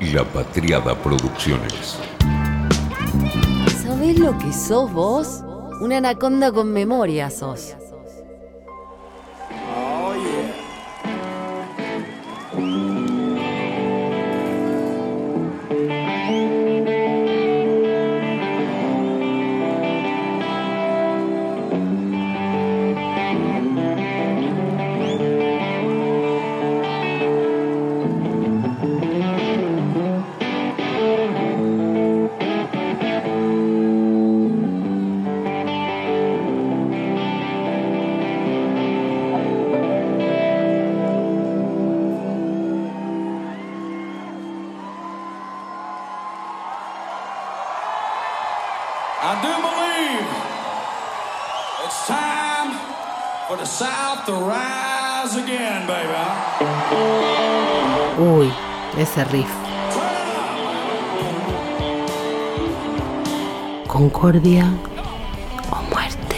La Patriada Producciones. ¿Sabés lo que sos vos? Una anaconda con memoria sos. Concordia o muerte.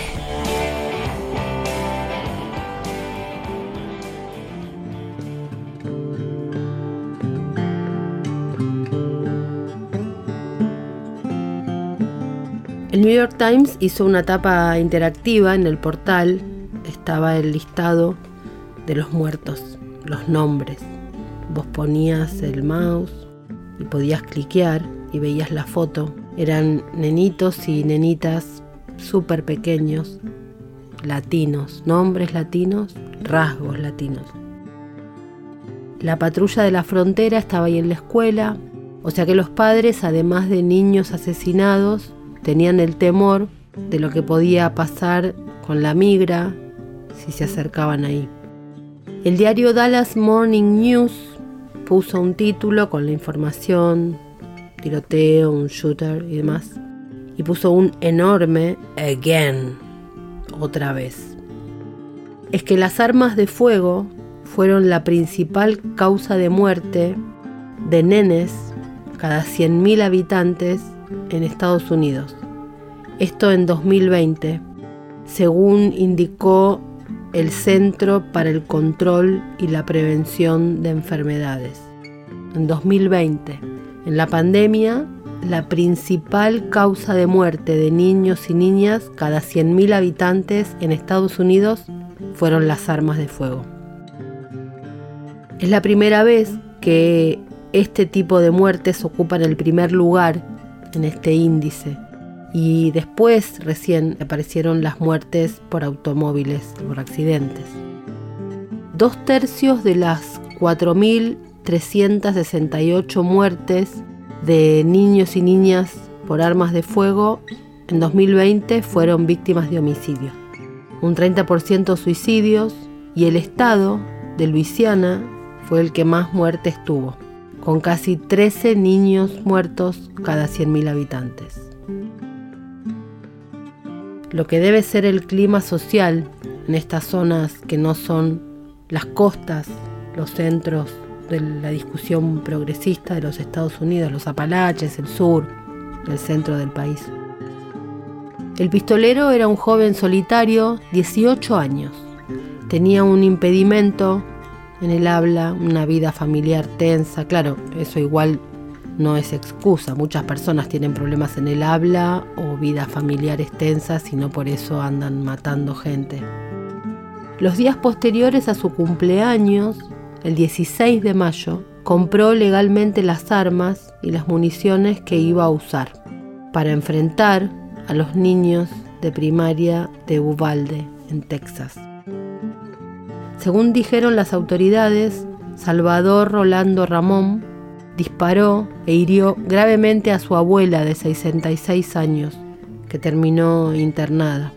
El New York Times hizo una tapa interactiva en el portal. Estaba el listado de los muertos, los nombres. Vos ponías el mouse y podías cliquear y veías la foto. Eran nenitos y nenitas súper pequeños, latinos, nombres latinos, rasgos latinos. La patrulla de la frontera estaba ahí en la escuela, o sea que los padres, además de niños asesinados, tenían el temor de lo que podía pasar con la migra si se acercaban ahí. El diario Dallas Morning News puso un título con la información, tiroteo, un shooter y demás, y puso un enorme again, otra vez. Es que las armas de fuego fueron la principal causa de muerte de nenes cada 100.000 habitantes en Estados Unidos. Esto en 2020, según indicó el Centro para el Control y la Prevención de Enfermedades. En 2020, en la pandemia, la principal causa de muerte de niños y niñas cada 100.000 habitantes en Estados Unidos fueron las armas de fuego. Es la primera vez que este tipo de muertes ocupan el primer lugar en este índice. Y después recién aparecieron las muertes por automóviles, por accidentes. Dos tercios de las 4.368 muertes de niños y niñas por armas de fuego en 2020 fueron víctimas de homicidio. Un 30% suicidios y el estado de Luisiana fue el que más muertes tuvo con casi 13 niños muertos cada 100.000 habitantes. Lo que debe ser el clima social en estas zonas que no son las costas, los centros de la discusión progresista de los Estados Unidos, los Apalaches, el sur, el centro del país. El pistolero era un joven solitario, 18 años. Tenía un impedimento en el habla, una vida familiar tensa. Claro, eso igual no es excusa. Muchas personas tienen problemas en el habla o vidas familiares tensas y no por eso andan matando gente. Los días posteriores a su cumpleaños, el 16 de mayo, compró legalmente las armas y las municiones que iba a usar para enfrentar a los niños de primaria de Uvalde, en Texas. Según dijeron las autoridades, Salvador Rolando Ramón disparó e hirió gravemente a su abuela de 66 años, que terminó internada,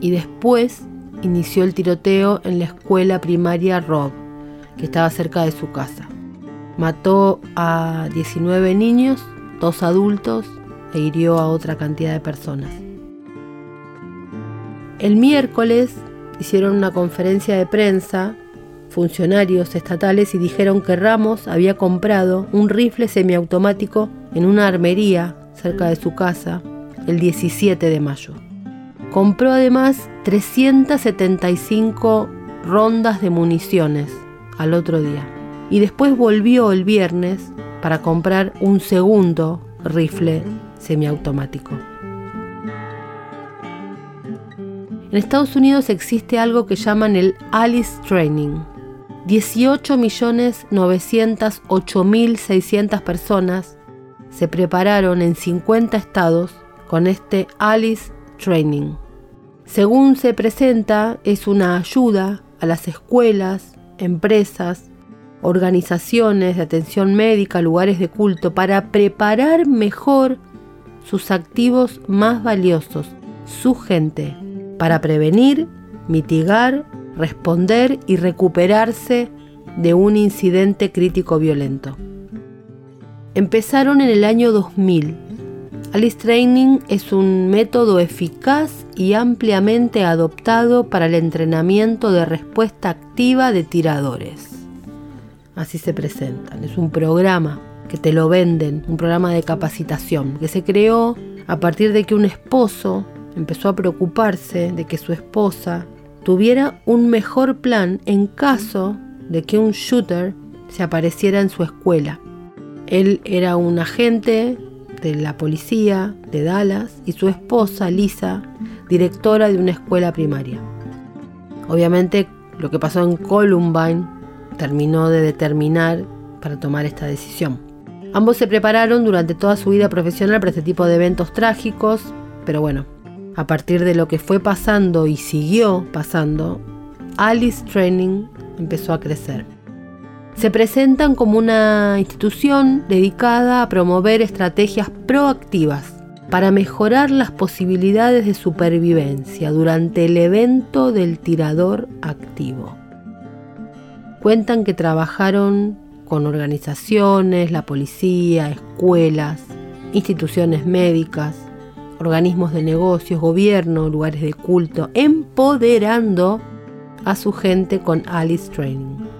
y después inició el tiroteo en la escuela primaria Rob, que estaba cerca de su casa. Mató a 19 niños, dos adultos e hirió a otra cantidad de personas. El miércoles hicieron una conferencia de prensa funcionarios estatales y dijeron que Ramos había comprado un rifle semiautomático en una armería cerca de su casa el 17 de mayo. Compró además 375 rondas de municiones al otro día y después volvió el viernes para comprar un segundo rifle semiautomático. En Estados Unidos existe algo que llaman el Alice Training. 18.908.600 personas se prepararon en 50 estados con este Alice Training. Según se presenta, es una ayuda a las escuelas, empresas, organizaciones de atención médica, lugares de culto, para preparar mejor sus activos más valiosos, su gente, para prevenir, mitigar, responder y recuperarse de un incidente crítico violento. Empezaron en el año 2000. Alice Training es un método eficaz y ampliamente adoptado para el entrenamiento de respuesta activa de tiradores. Así se presentan. Es un programa que te lo venden, un programa de capacitación que se creó a partir de que un esposo empezó a preocuparse de que su esposa tuviera un mejor plan en caso de que un shooter se apareciera en su escuela. Él era un agente de la policía de Dallas y su esposa, Lisa, directora de una escuela primaria. Obviamente lo que pasó en Columbine terminó de determinar para tomar esta decisión. Ambos se prepararon durante toda su vida profesional para este tipo de eventos trágicos, pero bueno, a partir de lo que fue pasando y siguió pasando, Alice Training empezó a crecer. Se presentan como una institución dedicada a promover estrategias proactivas para mejorar las posibilidades de supervivencia durante el evento del tirador activo. Cuentan que trabajaron con organizaciones, la policía, escuelas, instituciones médicas, organismos de negocios, gobierno, lugares de culto, empoderando a su gente con Alice Training.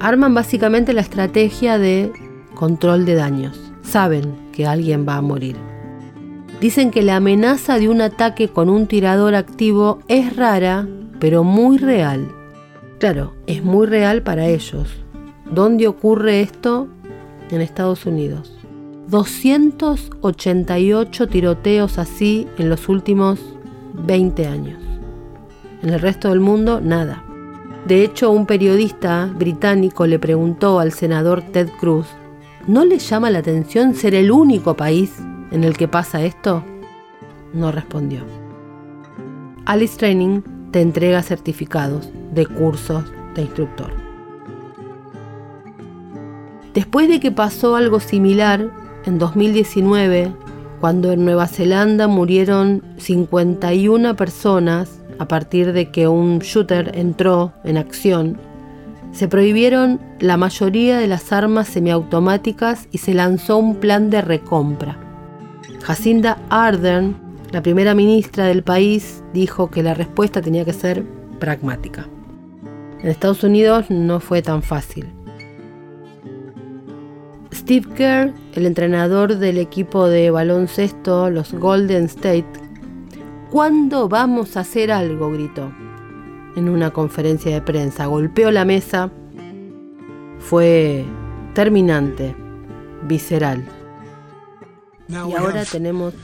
Arman básicamente la estrategia de control de daños. Saben que alguien va a morir. Dicen que la amenaza de un ataque con un tirador activo es rara, pero muy real. Claro, es muy real para ellos. ¿Dónde ocurre esto? En Estados Unidos. 288 tiroteos así en los últimos 20 años. En el resto del mundo, nada. De hecho, un periodista británico le preguntó al senador Ted Cruz, ¿no le llama la atención ser el único país en el que pasa esto? No respondió. Alice Training te entrega certificados de cursos de instructor. Después de que pasó algo similar, en 2019, cuando en Nueva Zelanda murieron 51 personas a partir de que un shooter entró en acción, se prohibieron la mayoría de las armas semiautomáticas y se lanzó un plan de recompra. Jacinda Ardern, la primera ministra del país, dijo que la respuesta tenía que ser pragmática. En Estados Unidos no fue tan fácil. Steve Kerr, el entrenador del equipo de baloncesto, los Golden State, ¿cuándo vamos a hacer algo? gritó en una conferencia de prensa. Golpeó la mesa. Fue terminante, visceral. Y ahora tenemos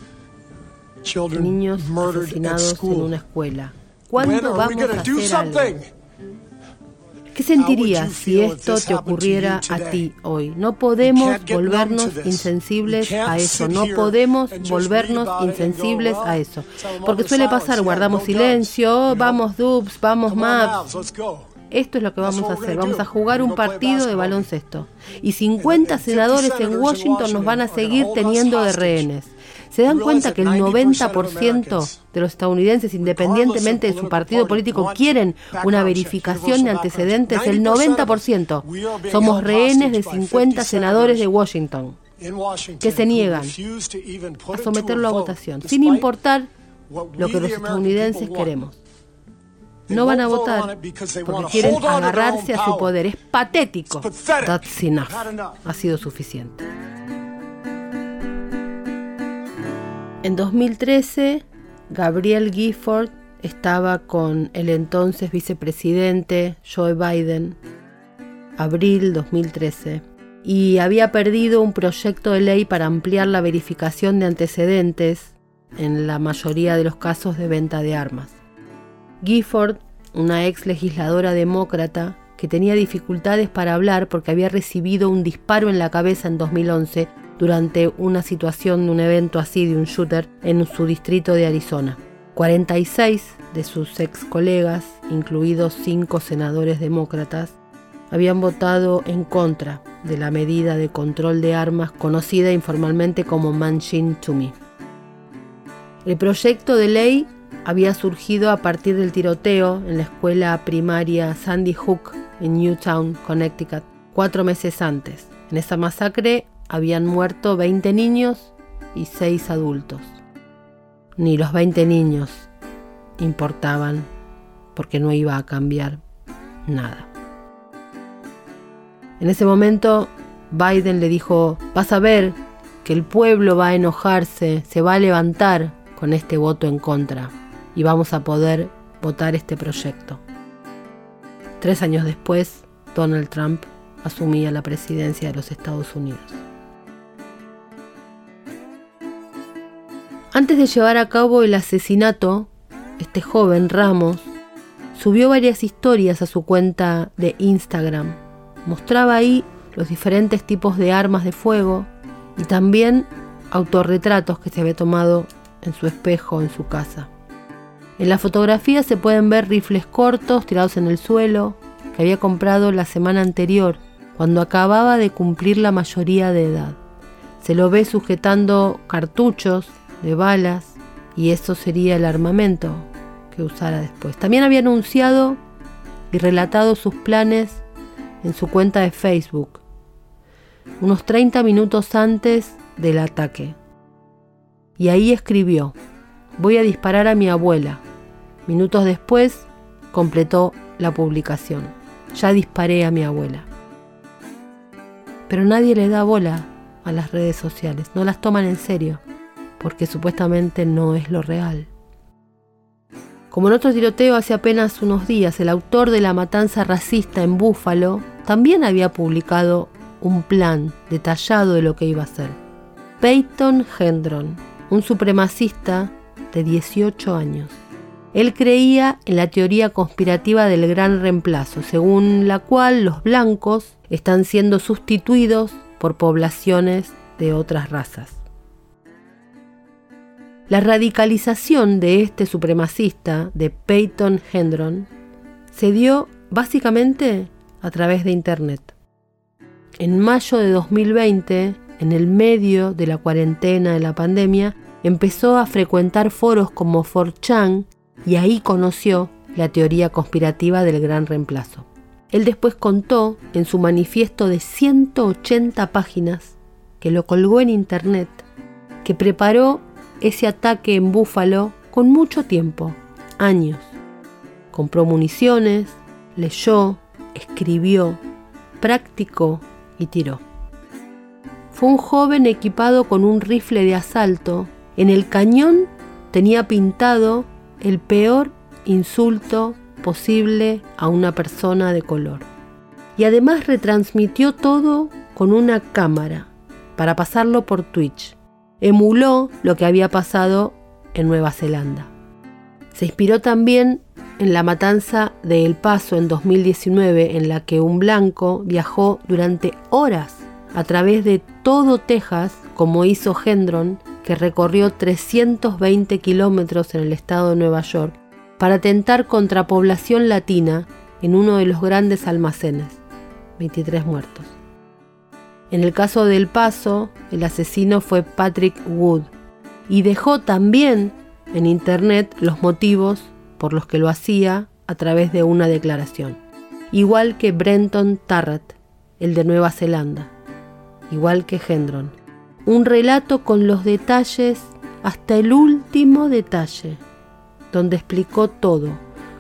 niños asesinados en una escuela. ¿Cuándo vamos a hacer algo? ¿Qué sentirías si esto te ocurriera a ti hoy? No podemos volvernos insensibles a eso, no podemos volvernos insensibles a eso. Porque suele pasar, guardamos silencio, vamos dubs, vamos maps. Esto es lo que vamos a hacer. Vamos a jugar un partido de baloncesto. Y 50 senadores en Washington nos van a seguir teniendo de rehenes. ¿Se dan cuenta que el 90% de los estadounidenses, independientemente de su partido político, quieren una verificación de antecedentes? El 90%. Somos rehenes de 50 senadores de Washington que se niegan a someterlo a votación, sin importar lo que los estadounidenses queremos. No van a votar porque quieren agarrarse a su poder. Es patético. That's enough. Ha sido suficiente. En 2013, Gabriel Gifford estaba con el entonces vicepresidente Joe Biden, abril 2013, y había perdido un proyecto de ley para ampliar la verificación de antecedentes en la mayoría de los casos de venta de armas. Gifford, una ex legisladora demócrata que tenía dificultades para hablar porque había recibido un disparo en la cabeza en 2011 durante una situación de un evento así de un shooter en su distrito de Arizona. 46 de sus ex colegas, incluidos cinco senadores demócratas, habían votado en contra de la medida de control de armas conocida informalmente como Manchin to Me. El proyecto de ley había surgido a partir del tiroteo en la escuela primaria Sandy Hook en Newtown, Connecticut, cuatro meses antes. En esa masacre habían muerto 20 niños y 6 adultos. Ni los 20 niños importaban porque no iba a cambiar nada. En ese momento Biden le dijo, vas a ver que el pueblo va a enojarse, se va a levantar con este voto en contra y vamos a poder votar este proyecto. Tres años después, Donald Trump asumía la presidencia de los Estados Unidos. Antes de llevar a cabo el asesinato, este joven Ramos subió varias historias a su cuenta de Instagram. Mostraba ahí los diferentes tipos de armas de fuego y también autorretratos que se había tomado en su espejo en su casa. En la fotografía se pueden ver rifles cortos tirados en el suelo que había comprado la semana anterior, cuando acababa de cumplir la mayoría de edad. Se lo ve sujetando cartuchos de balas y eso sería el armamento que usara después. También había anunciado y relatado sus planes en su cuenta de Facebook, unos 30 minutos antes del ataque. Y ahí escribió, voy a disparar a mi abuela. Minutos después completó la publicación, ya disparé a mi abuela. Pero nadie le da bola a las redes sociales, no las toman en serio porque supuestamente no es lo real. Como en otro tiroteo hace apenas unos días, el autor de la matanza racista en Búfalo también había publicado un plan detallado de lo que iba a hacer. Peyton Hendron, un supremacista de 18 años. Él creía en la teoría conspirativa del gran reemplazo, según la cual los blancos están siendo sustituidos por poblaciones de otras razas. La radicalización de este supremacista, de Peyton Hendron, se dio básicamente a través de Internet. En mayo de 2020, en el medio de la cuarentena de la pandemia, empezó a frecuentar foros como 4chan y ahí conoció la teoría conspirativa del gran reemplazo. Él después contó en su manifiesto de 180 páginas, que lo colgó en internet, que preparó ese ataque en Búfalo con mucho tiempo, años. Compró municiones, leyó, escribió, practicó y tiró. Fue un joven equipado con un rifle de asalto. En el cañón tenía pintado el peor insulto posible a una persona de color. Y además retransmitió todo con una cámara para pasarlo por Twitch emuló lo que había pasado en Nueva Zelanda. Se inspiró también en la matanza de El Paso en 2019, en la que un blanco viajó durante horas a través de todo Texas, como hizo Hendron, que recorrió 320 kilómetros en el estado de Nueva York, para atentar contra población latina en uno de los grandes almacenes. 23 muertos. En el caso del Paso, el asesino fue Patrick Wood y dejó también en internet los motivos por los que lo hacía a través de una declaración. Igual que Brenton Tarrant, el de Nueva Zelanda, igual que Hendron. Un relato con los detalles hasta el último detalle, donde explicó todo,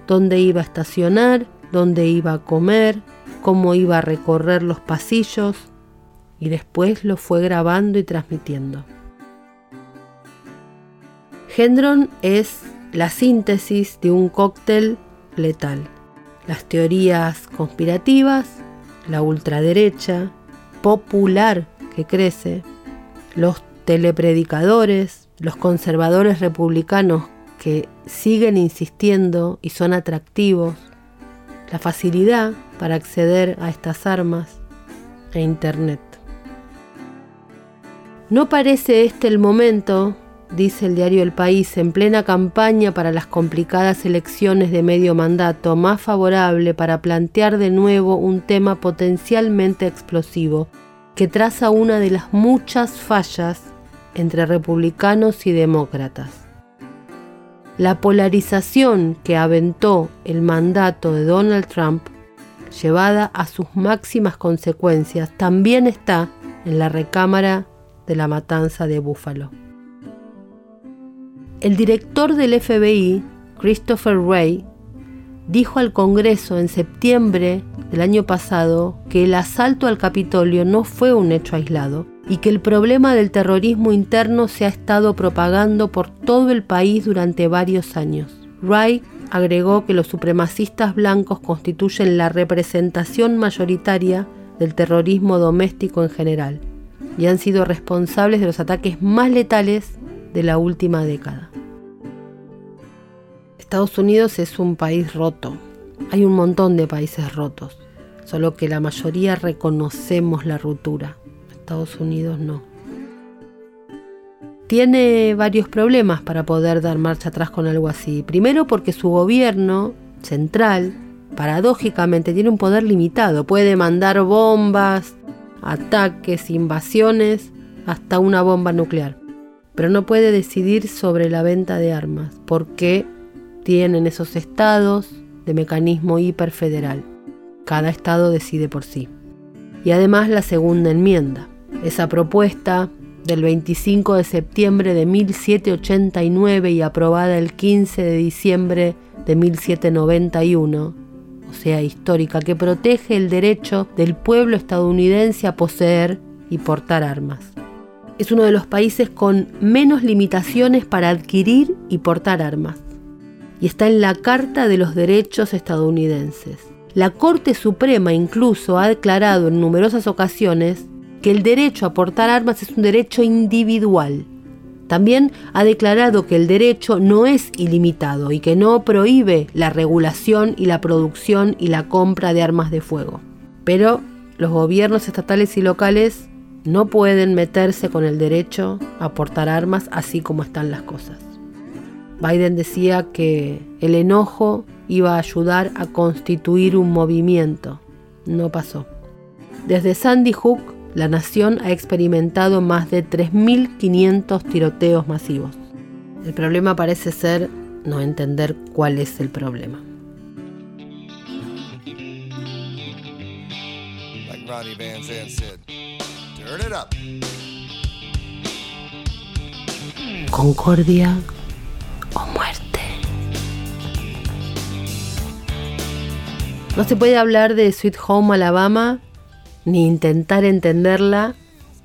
dónde iba a estacionar, dónde iba a comer, cómo iba a recorrer los pasillos, y después lo fue grabando y transmitiendo. Gendron es la síntesis de un cóctel letal. Las teorías conspirativas, la ultraderecha popular que crece, los telepredicadores, los conservadores republicanos que siguen insistiendo y son atractivos, la facilidad para acceder a estas armas e Internet. No parece este el momento, dice el diario El País, en plena campaña para las complicadas elecciones de medio mandato, más favorable para plantear de nuevo un tema potencialmente explosivo, que traza una de las muchas fallas entre republicanos y demócratas. La polarización que aventó el mandato de Donald Trump, llevada a sus máximas consecuencias, también está en la recámara de la matanza de Búfalo. El director del FBI, Christopher Wray, dijo al Congreso en septiembre del año pasado que el asalto al Capitolio no fue un hecho aislado y que el problema del terrorismo interno se ha estado propagando por todo el país durante varios años. Wright agregó que los supremacistas blancos constituyen la representación mayoritaria del terrorismo doméstico en general y han sido responsables de los ataques más letales de la última década. Estados Unidos es un país roto. Hay un montón de países rotos, solo que la mayoría reconocemos la ruptura. Estados Unidos no. Tiene varios problemas para poder dar marcha atrás con algo así. Primero porque su gobierno central, paradójicamente, tiene un poder limitado. Puede mandar bombas, ataques, invasiones, hasta una bomba nuclear. Pero no puede decidir sobre la venta de armas, porque tienen esos estados de mecanismo hiperfederal. Cada estado decide por sí. Y además la segunda enmienda, esa propuesta del 25 de septiembre de 1789 y aprobada el 15 de diciembre de 1791, o sea, histórica, que protege el derecho del pueblo estadounidense a poseer y portar armas. Es uno de los países con menos limitaciones para adquirir y portar armas y está en la Carta de los Derechos estadounidenses. La Corte Suprema incluso ha declarado en numerosas ocasiones que el derecho a portar armas es un derecho individual. También ha declarado que el derecho no es ilimitado y que no prohíbe la regulación y la producción y la compra de armas de fuego. Pero los gobiernos estatales y locales no pueden meterse con el derecho a portar armas así como están las cosas. Biden decía que el enojo iba a ayudar a constituir un movimiento. No pasó. Desde Sandy Hook, la nación ha experimentado más de 3.500 tiroteos masivos. El problema parece ser no entender cuál es el problema. Concordia o muerte. No se puede hablar de Sweet Home Alabama ni intentar entenderla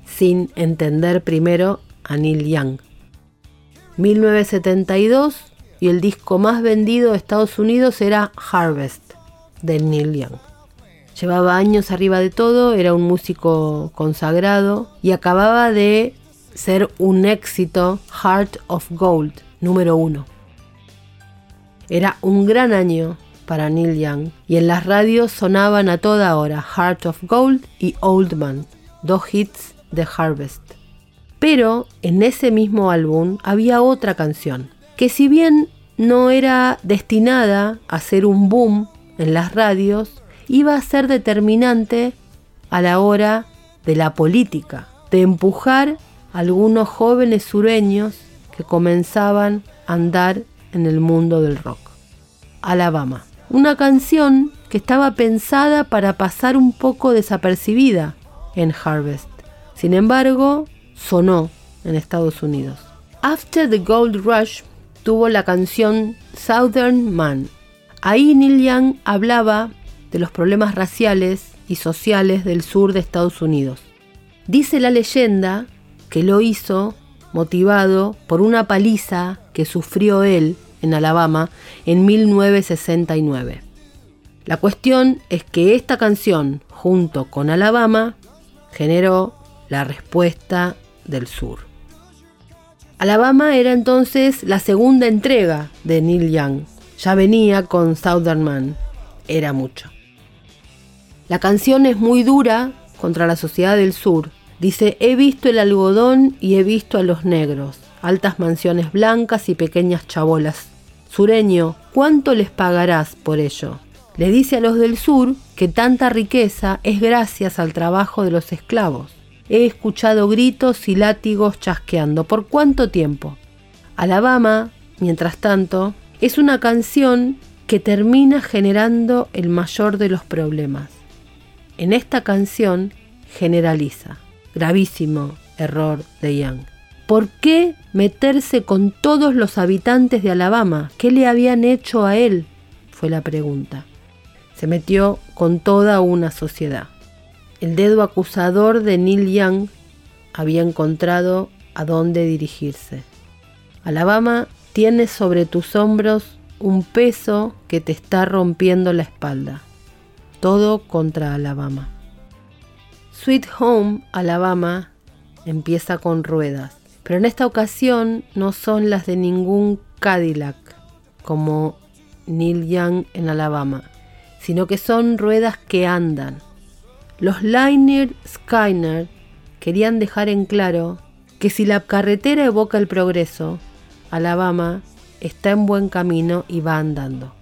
sin entender primero a Neil Young. 1972 y el disco más vendido de Estados Unidos era Harvest de Neil Young. Llevaba años arriba de todo, era un músico consagrado y acababa de ser un éxito Heart of Gold número uno. Era un gran año para Neil Young y en las radios sonaban a toda hora Heart of Gold y Old Man, dos hits de Harvest. Pero en ese mismo álbum había otra canción, que si bien no era destinada a ser un boom en las radios, iba a ser determinante a la hora de la política, de empujar a algunos jóvenes sureños que comenzaban a andar en el mundo del rock. Alabama. Una canción que estaba pensada para pasar un poco desapercibida en Harvest. Sin embargo, sonó en Estados Unidos. After the Gold Rush tuvo la canción Southern Man. Ahí Neil Young hablaba de los problemas raciales y sociales del sur de Estados Unidos. Dice la leyenda que lo hizo motivado por una paliza que sufrió él en Alabama en 1969. La cuestión es que esta canción, junto con Alabama, generó la respuesta del sur. Alabama era entonces la segunda entrega de Neil Young. Ya venía con Southern Man. Era mucho. La canción es muy dura contra la sociedad del sur. Dice, he visto el algodón y he visto a los negros, altas mansiones blancas y pequeñas chabolas. Sureño, ¿cuánto les pagarás por ello? Le dice a los del sur que tanta riqueza es gracias al trabajo de los esclavos. He escuchado gritos y látigos chasqueando. ¿Por cuánto tiempo? Alabama, mientras tanto, es una canción que termina generando el mayor de los problemas. En esta canción generaliza. Gravísimo error de Young. ¿Por qué meterse con todos los habitantes de Alabama? ¿Qué le habían hecho a él? Fue la pregunta. Se metió con toda una sociedad. El dedo acusador de Neil Young había encontrado a dónde dirigirse. Alabama tiene sobre tus hombros un peso que te está rompiendo la espalda. Todo contra Alabama. Sweet Home, Alabama, empieza con ruedas, pero en esta ocasión no son las de ningún Cadillac, como Neil Young en Alabama, sino que son ruedas que andan, los Liner Skyner querían dejar en claro que si la carretera evoca el progreso, Alabama está en buen camino y va andando.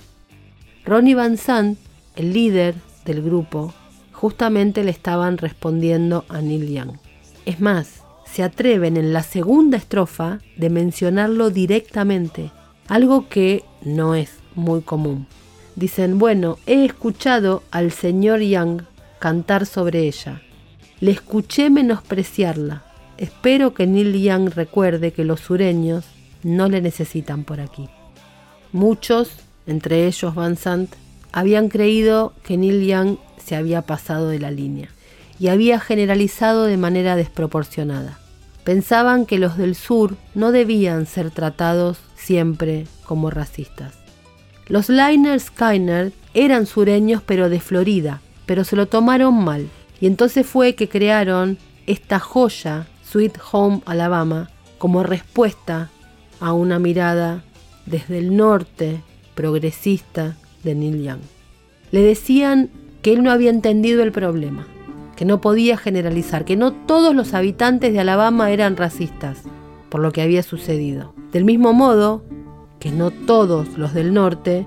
Ronnie Van Sant, el líder del grupo, justamente le estaban respondiendo a Neil Young. Es más, se atreven en la segunda estrofa de mencionarlo directamente, algo que no es muy común. Dicen, bueno, he escuchado al señor Young cantar sobre ella. Le escuché menospreciarla. Espero que Neil Young recuerde que los sureños no le necesitan por aquí. Muchos, entre ellos Van Sant, habían creído que Neil Young se había pasado de la línea y había generalizado de manera desproporcionada. Pensaban que los del sur no debían ser tratados siempre como racistas. Los Liner Skyner eran sureños pero de Florida, pero se lo tomaron mal. Y entonces fue que crearon esta joya, Sweet Home Alabama, como respuesta a una mirada desde el norte progresista de Neil Young. Le decían que él no había entendido el problema, que no podía generalizar, que no todos los habitantes de Alabama eran racistas por lo que había sucedido. Del mismo modo que no todos los del norte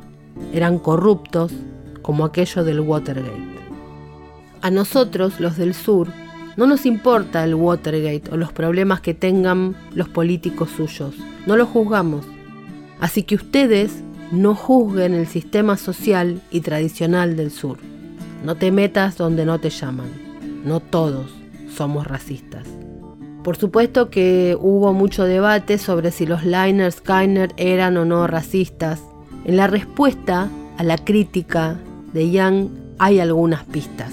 eran corruptos como aquello del Watergate. A nosotros, los del sur, no nos importa el Watergate o los problemas que tengan los políticos suyos. No los juzgamos. Así que ustedes no juzguen el sistema social y tradicional del sur. No te metas donde no te llaman. No todos somos racistas. Por supuesto que hubo mucho debate sobre si los Liners Skyner eran o no racistas. En la respuesta a la crítica de Young hay algunas pistas.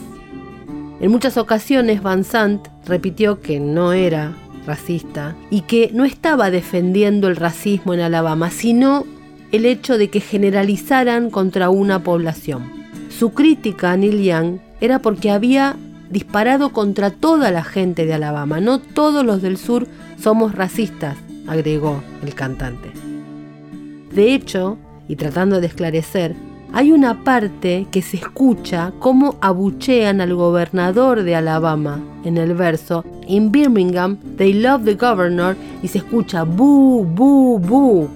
En muchas ocasiones Van Sant repitió que no era racista y que no estaba defendiendo el racismo en Alabama, sino el hecho de que generalizaran contra una población. Su crítica a Neil Young era porque había disparado contra toda la gente de Alabama. No todos los del sur somos racistas, agregó el cantante. De hecho, y tratando de esclarecer, hay una parte que se escucha cómo abuchean al gobernador de Alabama en el verso In Birmingham, they love the governor y se escucha boo, boo, boo.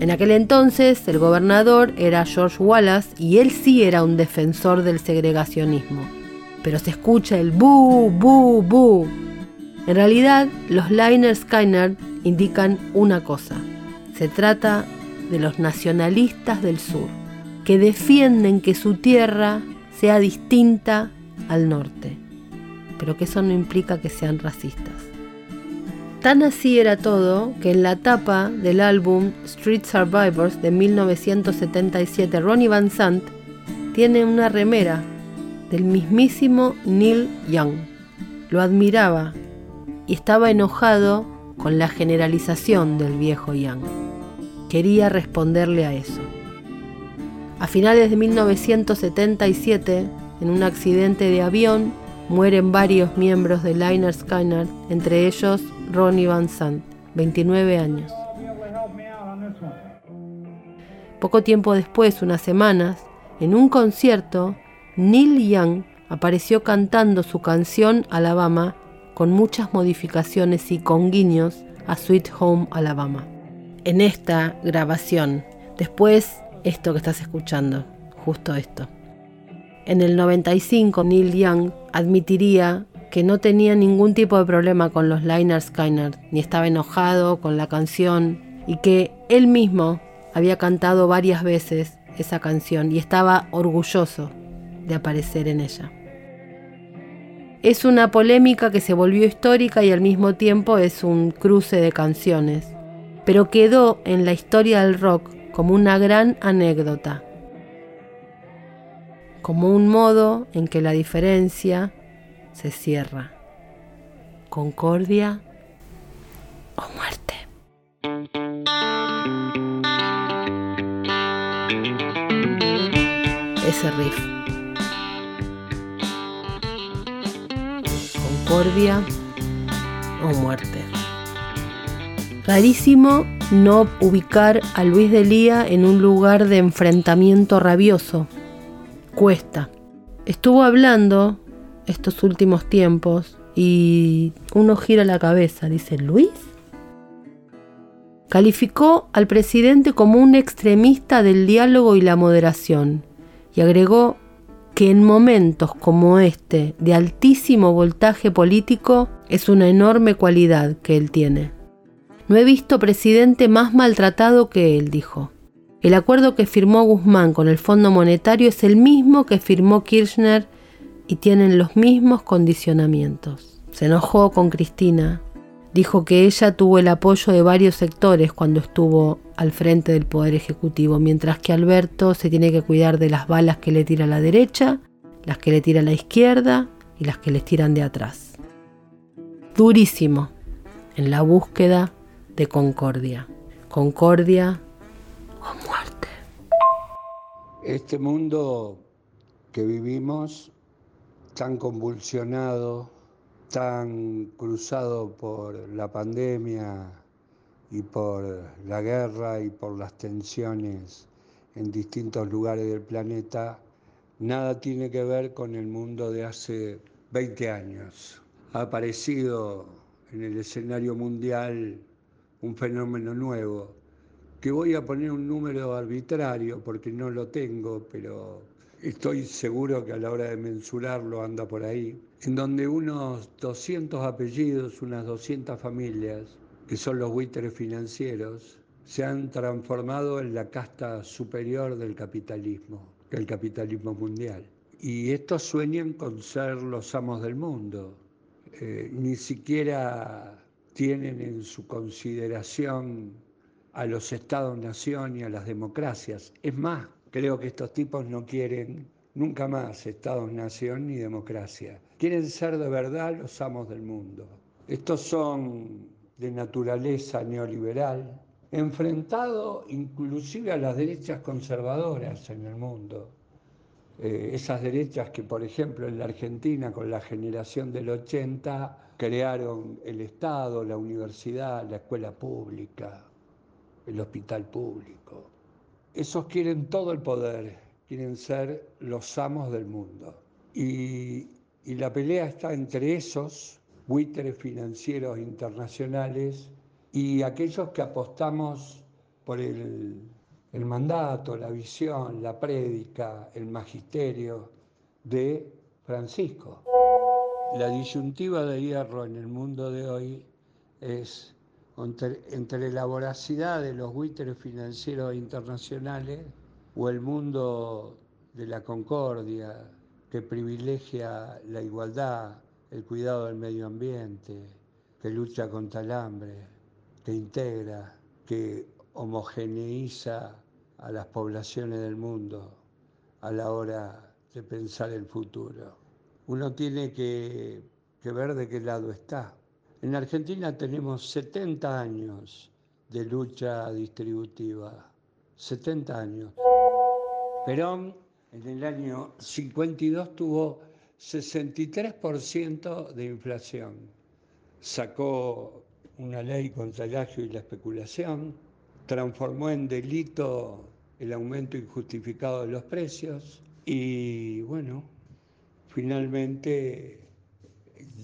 En aquel entonces el gobernador era George Wallace y él sí era un defensor del segregacionismo. Pero se escucha el boo, boo, boo. En realidad, los Liner Skyner indican una cosa. Se trata de los nacionalistas del sur que defienden que su tierra sea distinta al norte, pero que eso no implica que sean racistas. Tan así era todo que en la tapa del álbum Street Survivors de 1977 Ronnie Van Sant tiene una remera del mismísimo Neil Young. Lo admiraba y estaba enojado con la generalización del viejo Young. Quería responderle a eso. A finales de 1977, en un accidente de avión, mueren varios miembros de Liner Skyner, entre ellos Ronnie Van Sant, 29 años. Poco tiempo después, unas semanas, en un concierto, Neil Young apareció cantando su canción Alabama con muchas modificaciones y con guiños a Sweet Home Alabama. En esta grabación, después esto que estás escuchando, justo esto. En el 95, Neil Young admitiría que no tenía ningún tipo de problema con los Liners Skyner, ni estaba enojado con la canción, y que él mismo había cantado varias veces esa canción y estaba orgulloso de aparecer en ella. Es una polémica que se volvió histórica y al mismo tiempo es un cruce de canciones, pero quedó en la historia del rock como una gran anécdota como un modo en que la diferencia se cierra. Concordia o muerte. Ese riff. O muerte. Rarísimo no ubicar a Luis de Lía en un lugar de enfrentamiento rabioso cuesta. Estuvo hablando estos últimos tiempos y uno gira la cabeza, dice Luis. Calificó al presidente como un extremista del diálogo y la moderación y agregó que en momentos como este de altísimo voltaje político es una enorme cualidad que él tiene. No he visto presidente más maltratado que él, dijo. El acuerdo que firmó Guzmán con el Fondo Monetario es el mismo que firmó Kirchner y tienen los mismos condicionamientos. Se enojó con Cristina. Dijo que ella tuvo el apoyo de varios sectores cuando estuvo al frente del Poder Ejecutivo, mientras que Alberto se tiene que cuidar de las balas que le tira a la derecha, las que le tira a la izquierda y las que les tiran de atrás. Durísimo en la búsqueda de concordia. Concordia muerte. Este mundo que vivimos, tan convulsionado, tan cruzado por la pandemia y por la guerra y por las tensiones en distintos lugares del planeta, nada tiene que ver con el mundo de hace 20 años. Ha aparecido en el escenario mundial un fenómeno nuevo que voy a poner un número arbitrario porque no lo tengo, pero estoy seguro que a la hora de mensurarlo anda por ahí, en donde unos 200 apellidos, unas 200 familias, que son los buitres financieros, se han transformado en la casta superior del capitalismo, que el capitalismo mundial. Y estos sueñan con ser los amos del mundo. Eh, ni siquiera tienen en su consideración a los estados-nación y a las democracias. Es más, creo que estos tipos no quieren nunca más estados-nación ni democracia. Quieren ser de verdad los amos del mundo. Estos son de naturaleza neoliberal, enfrentado inclusive a las derechas conservadoras en el mundo. Eh, esas derechas que, por ejemplo, en la Argentina, con la generación del 80, crearon el Estado, la universidad, la escuela pública, el hospital público. Esos quieren todo el poder, quieren ser los amos del mundo. Y, la pelea está entre esos buitres financieros internacionales y aquellos que apostamos por el, mandato, la visión, la prédica, el magisterio de Francisco. La disyuntiva de hierro en el mundo de hoy es entre, la voracidad de los buitres financieros internacionales o el mundo de la concordia que privilegia la igualdad, el cuidado del medio ambiente, que lucha contra el hambre, que integra, que homogeneiza a las poblaciones del mundo a la hora de pensar el futuro. Uno tiene que, ver de qué lado está. En Argentina tenemos 70 años de lucha distributiva, 70 años. Perón en el año 52 tuvo 63% de inflación. Sacó una ley contra el agio y la especulación, transformó en delito el aumento injustificado de los precios y bueno, finalmente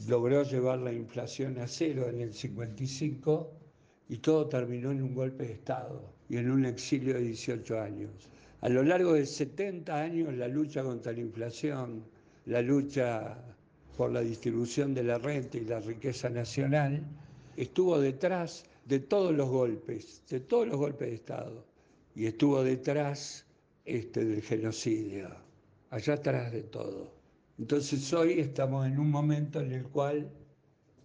logró llevar la inflación a cero en el 55 y todo terminó en un golpe de Estado y en un exilio de 18 años. A lo largo de 70 años la lucha contra la inflación, la lucha por la distribución de la renta y la riqueza nacional, estuvo detrás de todos los golpes, de todos los golpes de Estado, y estuvo detrás este, del genocidio, allá atrás de todo. Entonces hoy estamos en un momento en el cual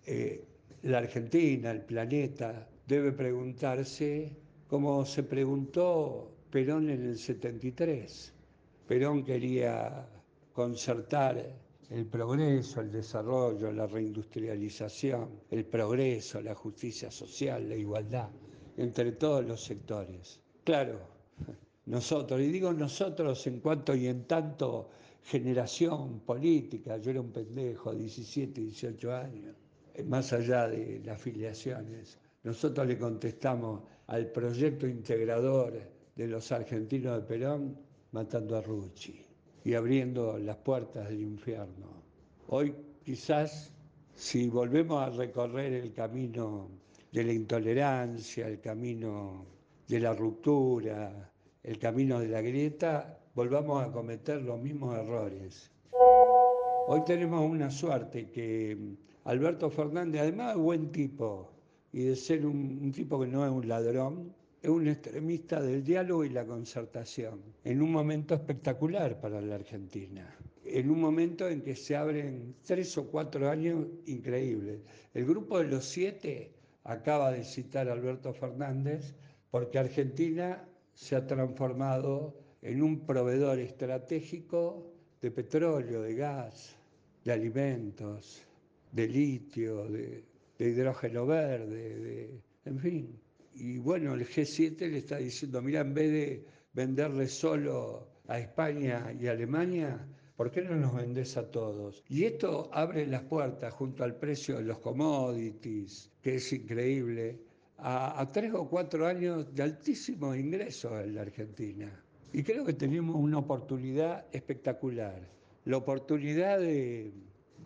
eh, la Argentina, el planeta, debe preguntarse como se preguntó Perón en el 73. Perón quería concertar el progreso, el desarrollo, la reindustrialización, el progreso, la justicia social, la igualdad, entre todos los sectores. Claro, nosotros, y digo nosotros en cuanto y en tanto generación política, yo era un pendejo, 17, 18 años, más allá de las filiaciones, nosotros le contestamos al proyecto integrador de los argentinos de Perón matando a Rucci y abriendo las puertas del infierno. Hoy quizás si volvemos a recorrer el camino de la intolerancia, el camino de la ruptura, el camino de la grieta, volvamos a cometer los mismos errores. Hoy tenemos una suerte que Alberto Fernández, además de buen tipo, y de ser un, tipo que no es un ladrón, es un extremista del diálogo y la concertación, en un momento espectacular para la Argentina, en un momento en que se abren tres o cuatro años increíbles. El grupo de los siete acaba de citar a Alberto Fernández porque Argentina se ha transformado en un proveedor estratégico de petróleo, de gas, de alimentos, de litio, de, de hidrógeno verde, de, en fin. Y bueno, el G7 le está diciendo, mira, en vez de venderle solo a España y Alemania, ¿por qué no nos vendés a todos? Y esto abre las puertas junto al precio de los commodities, que es increíble, a, a tres o cuatro años de altísimos ingresos en la Argentina. Y creo que tenemos una oportunidad espectacular, la oportunidad de,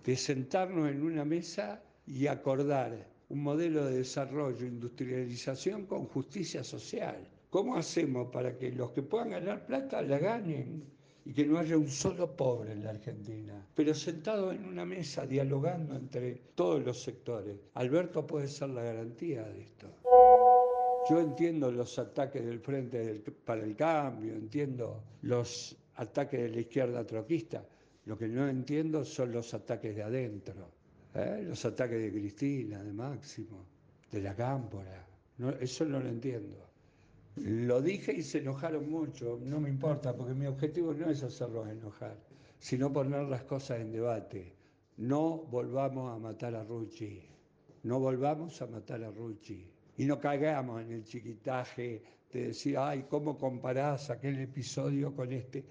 de sentarnos en una mesa y acordar un modelo de desarrollo, industrialización con justicia social. ¿Cómo hacemos para que los que puedan ganar plata la ganen y que no haya un solo pobre en la Argentina? Pero sentado en una mesa, dialogando entre todos los sectores. Alberto puede ser la garantía de esto. Yo entiendo los ataques del Frente para el Cambio, entiendo los ataques de la izquierda troquista. Lo que no entiendo son los ataques de adentro ¿Eh? los ataques de Cristina, de Máximo, de la Cámpora. eso no lo entiendo. Lo dije y se enojaron mucho, no me importa, porque mi objetivo no es hacerlos enojar, sino poner las cosas en debate. No volvamos a matar a Rucci, no volvamos a matar a Rucci. Y no caigamos en el chiquitaje de decir, ay, ¿cómo comparás aquel episodio con este?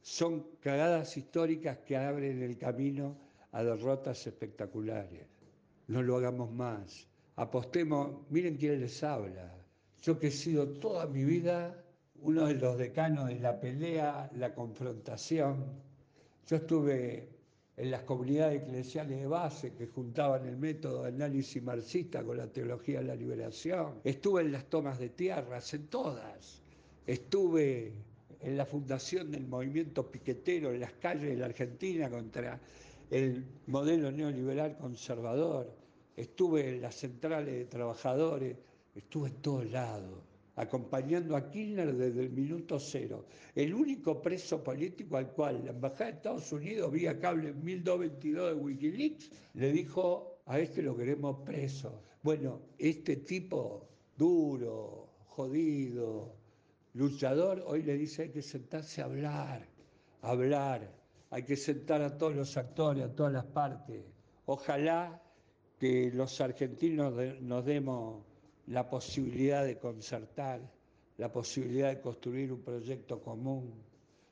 Son cagadas históricas que abren el camino a derrotas espectaculares. No lo hagamos más. Apostemos, miren quién les habla. Yo que he sido toda mi vida uno de los decanos de la pelea, la confrontación. Yo estuve en las comunidades eclesiales de base que juntaban el método de análisis marxista con la teología de la liberación. Estuve en las tomas de tierras, en todas. Estuve en la fundación del movimiento piquetero en las calles de la Argentina contra el modelo neoliberal conservador, estuve en las centrales de trabajadores, estuve en todos lados, acompañando a Kirchner desde el minuto cero. El único preso político al cual la Embajada de Estados Unidos, vía cable 1222 de Wikileaks, le dijo, a este lo queremos preso. Bueno, este tipo duro, jodido, luchador, hoy le dice hay que sentarse a hablar, hablar hay que sentar a todos los actores, a todas las partes. Ojalá que los argentinos nos demos la posibilidad de concertar, la posibilidad de construir un proyecto común.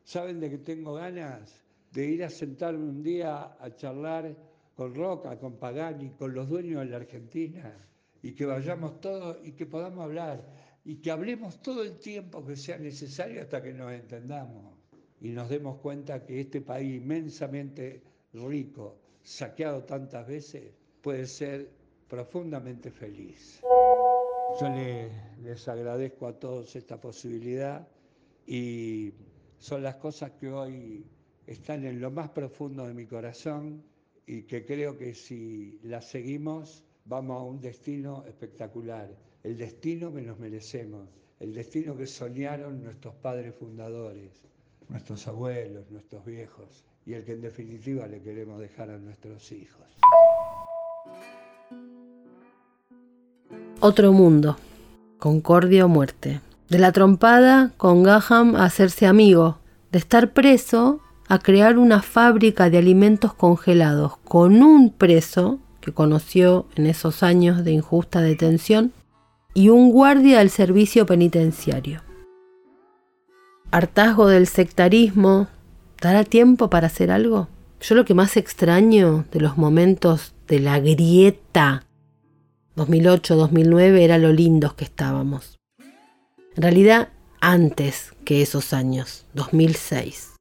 ¿Saben de qué tengo ganas? de ir a sentarme un día a charlar con Roca, con Pagani, con los dueños de la Argentina, y que vayamos todos y que podamos hablar, y que hablemos todo el tiempo que sea necesario hasta que nos entendamos y nos demos cuenta que este país inmensamente rico, saqueado tantas veces, puede ser profundamente feliz. Yo les, agradezco a todos esta posibilidad y son las cosas que hoy están en lo más profundo de mi corazón y que creo que si las seguimos vamos a un destino espectacular, el destino que nos merecemos, el destino que soñaron nuestros padres fundadores, nuestros abuelos, nuestros viejos y el que en definitiva le queremos dejar a nuestros hijos. Otro mundo. Concordia o muerte. De la trompada con Gaham a hacerse amigo. De estar preso a crear una fábrica de alimentos congelados con un preso que conoció en esos años de injusta detención y un guardia del servicio penitenciario. Hartazgo del sectarismo, ¿dará tiempo para hacer algo? Yo lo que más extraño de los momentos de la grieta 2008-2009 era lo lindos que estábamos. En realidad, antes que esos años, 2006.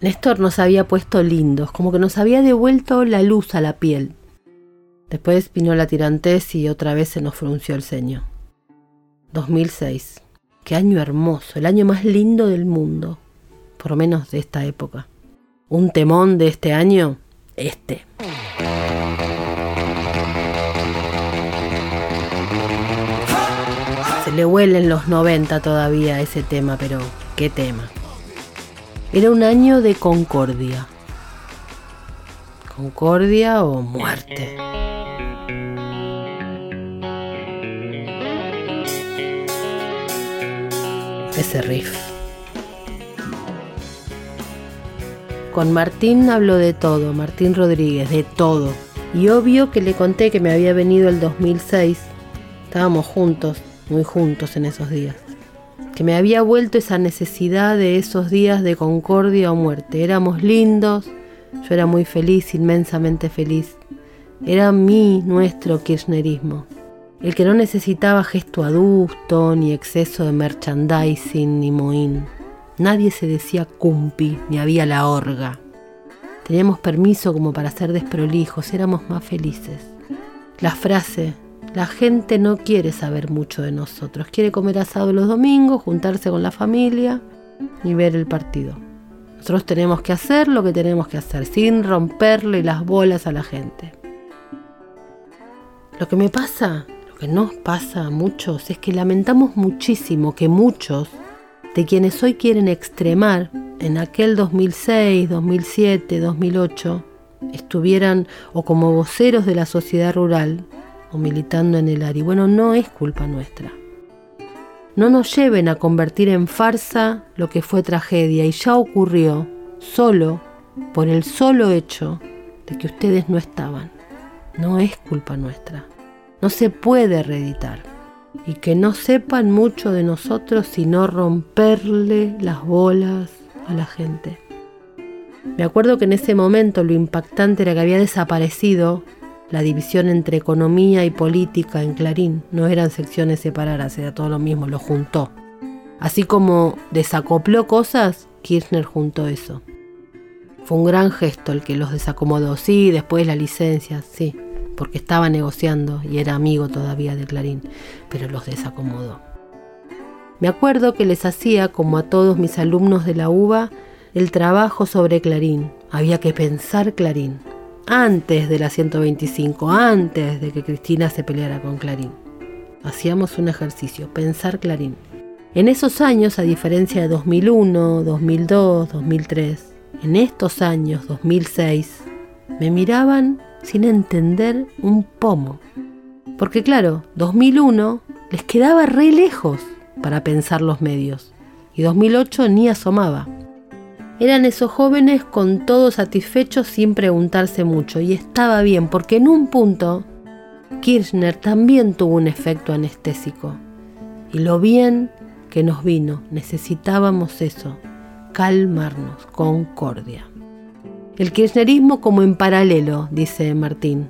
Néstor nos había puesto lindos, como que nos había devuelto la luz a la piel. Después vino la tirantez y otra vez se nos frunció el ceño. 2006. Qué año hermoso, el año más lindo del mundo, por lo menos de esta época un temón de este año, este. Se le huelen los 90 todavía ese tema, pero ¿qué tema? Era un año de concordia. Concordia o muerte. Ese riff. Con Martín habló de todo, Martín Rodríguez, de todo. Y obvio que le conté que me había venido el 2006. Estábamos juntos, muy juntos en esos días. Que me había vuelto esa necesidad de esos días de concordia o muerte. Éramos lindos, yo era muy feliz, inmensamente feliz. Era mi, nuestro kirchnerismo. El que no necesitaba gesto adusto, ni exceso de merchandising, ni moín. Nadie se decía cumpi, ni había la orga. Teníamos permiso como para ser desprolijos, éramos más felices. La frase, la gente no quiere saber mucho de nosotros, quiere comer asado los domingos, juntarse con la familia y ver el partido. Nosotros tenemos que hacer lo que tenemos que hacer, sin romperle las bolas a la gente. Lo que me pasa, que nos pasa a muchos, es que lamentamos muchísimo que muchos de quienes hoy quieren extremar en aquel 2006, 2007, 2008, estuvieran o como voceros de la sociedad rural o militando en el ARI. Bueno, no es culpa nuestra. No nos lleven a convertir en farsa lo que fue tragedia y ya ocurrió solo por el solo hecho de que ustedes no estaban. No es culpa nuestra. No se puede reeditar y que no sepan mucho de nosotros sino romperle las bolas a la gente. Me acuerdo que en ese momento lo impactante era que había desaparecido la división entre economía y política en Clarín. No eran secciones separadas, era todo lo mismo, lo juntó. Así como desacopló cosas, Kirchner juntó eso. Fue un gran gesto el que los desacomodó. Sí, después la licencia, sí porque estaba negociando y era amigo todavía de Clarín, pero los desacomodó. Me acuerdo que les hacía, como a todos mis alumnos de la UBA, el trabajo sobre Clarín. Había que pensar Clarín. Antes de la 125, antes de que Cristina se peleara con Clarín. Hacíamos un ejercicio, pensar Clarín. En esos años, a diferencia de 2001, 2002, 2003, en estos años, 2006, me miraban sin entender un pomo. Porque claro, 2001 les quedaba re lejos para pensar los medios y 2008 ni asomaba. Eran esos jóvenes con todo satisfechos sin preguntarse mucho y estaba bien porque en un punto Kirchner también tuvo un efecto anestésico y lo bien que nos vino. Necesitábamos eso, calmarnos, concordia. El kirchnerismo como en paralelo, dice Martín.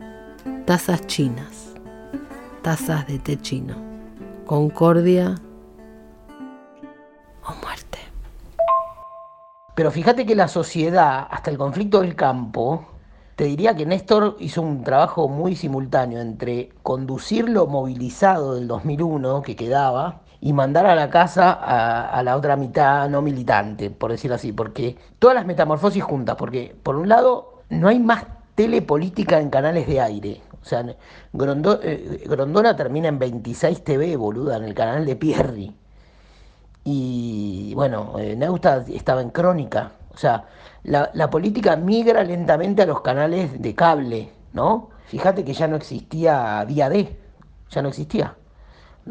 Tazas chinas, tazas de té chino. Concordia o muerte. Pero fíjate que la sociedad, hasta el conflicto del campo, te diría que Néstor hizo un trabajo muy simultáneo entre conducir lo movilizado del 2001 que quedaba y mandar a la casa a, la otra mitad no militante, por decirlo así, porque todas las metamorfosis juntas, porque por un lado no hay más telepolítica en canales de aire. O sea, eh, Grondona termina en 26 TV, boluda, en el canal de Pierri. Y bueno, eh, Neusta estaba en Crónica. O sea, la, la política migra lentamente a los canales de cable, ¿no? Fíjate que ya no existía Día D, ya no existía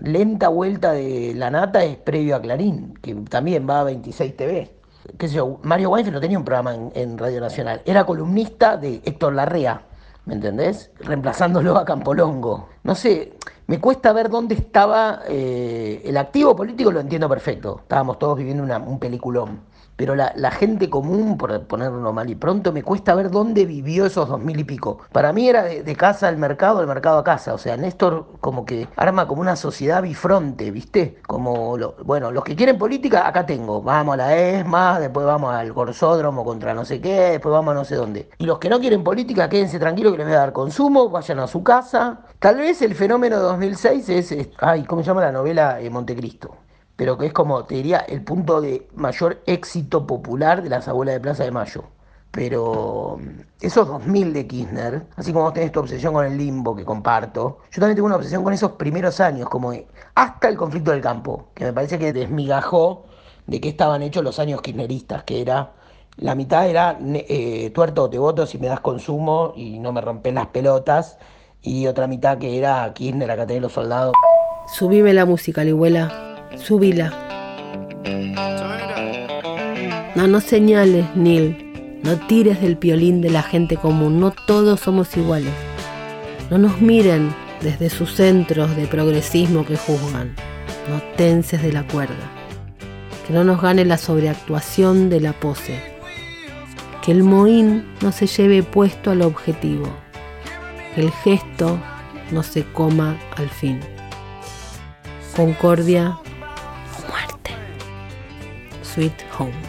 lenta vuelta de la nata es previo a Clarín, que también va a 26 TV. ¿Qué sé yo? Mario Weinfeld no tenía un programa en, Radio Nacional, era columnista de Héctor Larrea, ¿me entendés? Reemplazándolo a Campolongo. No sé, me cuesta ver dónde estaba eh, el activo político, lo entiendo perfecto. Estábamos todos viviendo un peliculón pero la, gente común, por ponerlo mal y pronto, me cuesta ver dónde vivió esos dos mil y pico. Para mí era de, casa al mercado, del mercado a casa. O sea, Néstor como que arma como una sociedad bifronte, ¿viste? Como, bueno, los que quieren política, acá tengo. Vamos a la ESMA, después vamos al Corsódromo contra no sé qué, después vamos a no sé dónde. Y los que no quieren política, quédense tranquilos que les voy a dar consumo, vayan a su casa. Tal vez el fenómeno de 2006 es, es ay, ¿cómo se llama la novela eh, Montecristo? Pero que es como, te diría, el punto de mayor éxito popular de las abuelas de Plaza de Mayo. Pero mm, esos 2000 de Kirchner, así como vos tenés tu obsesión con el limbo que comparto, yo también tengo una obsesión con esos primeros años, como hasta el conflicto del campo, que me parece que desmigajó de qué estaban hechos los años kirchneristas, que era la mitad era eh, tuerto te voto si me das consumo y no me rompes las pelotas, y otra mitad que era Kirchner, acá tenés los soldados. Subime la música, Ligüela. Subila. No, no señales, Neil. No tires del piolín de la gente común. No todos somos iguales. No nos miren desde sus centros de progresismo que juzgan. No tenses de la cuerda. Que no nos gane la sobreactuación de la pose. Que el mohín no se lleve puesto al objetivo. Que el gesto no se coma al fin. Concordia Sweet Home.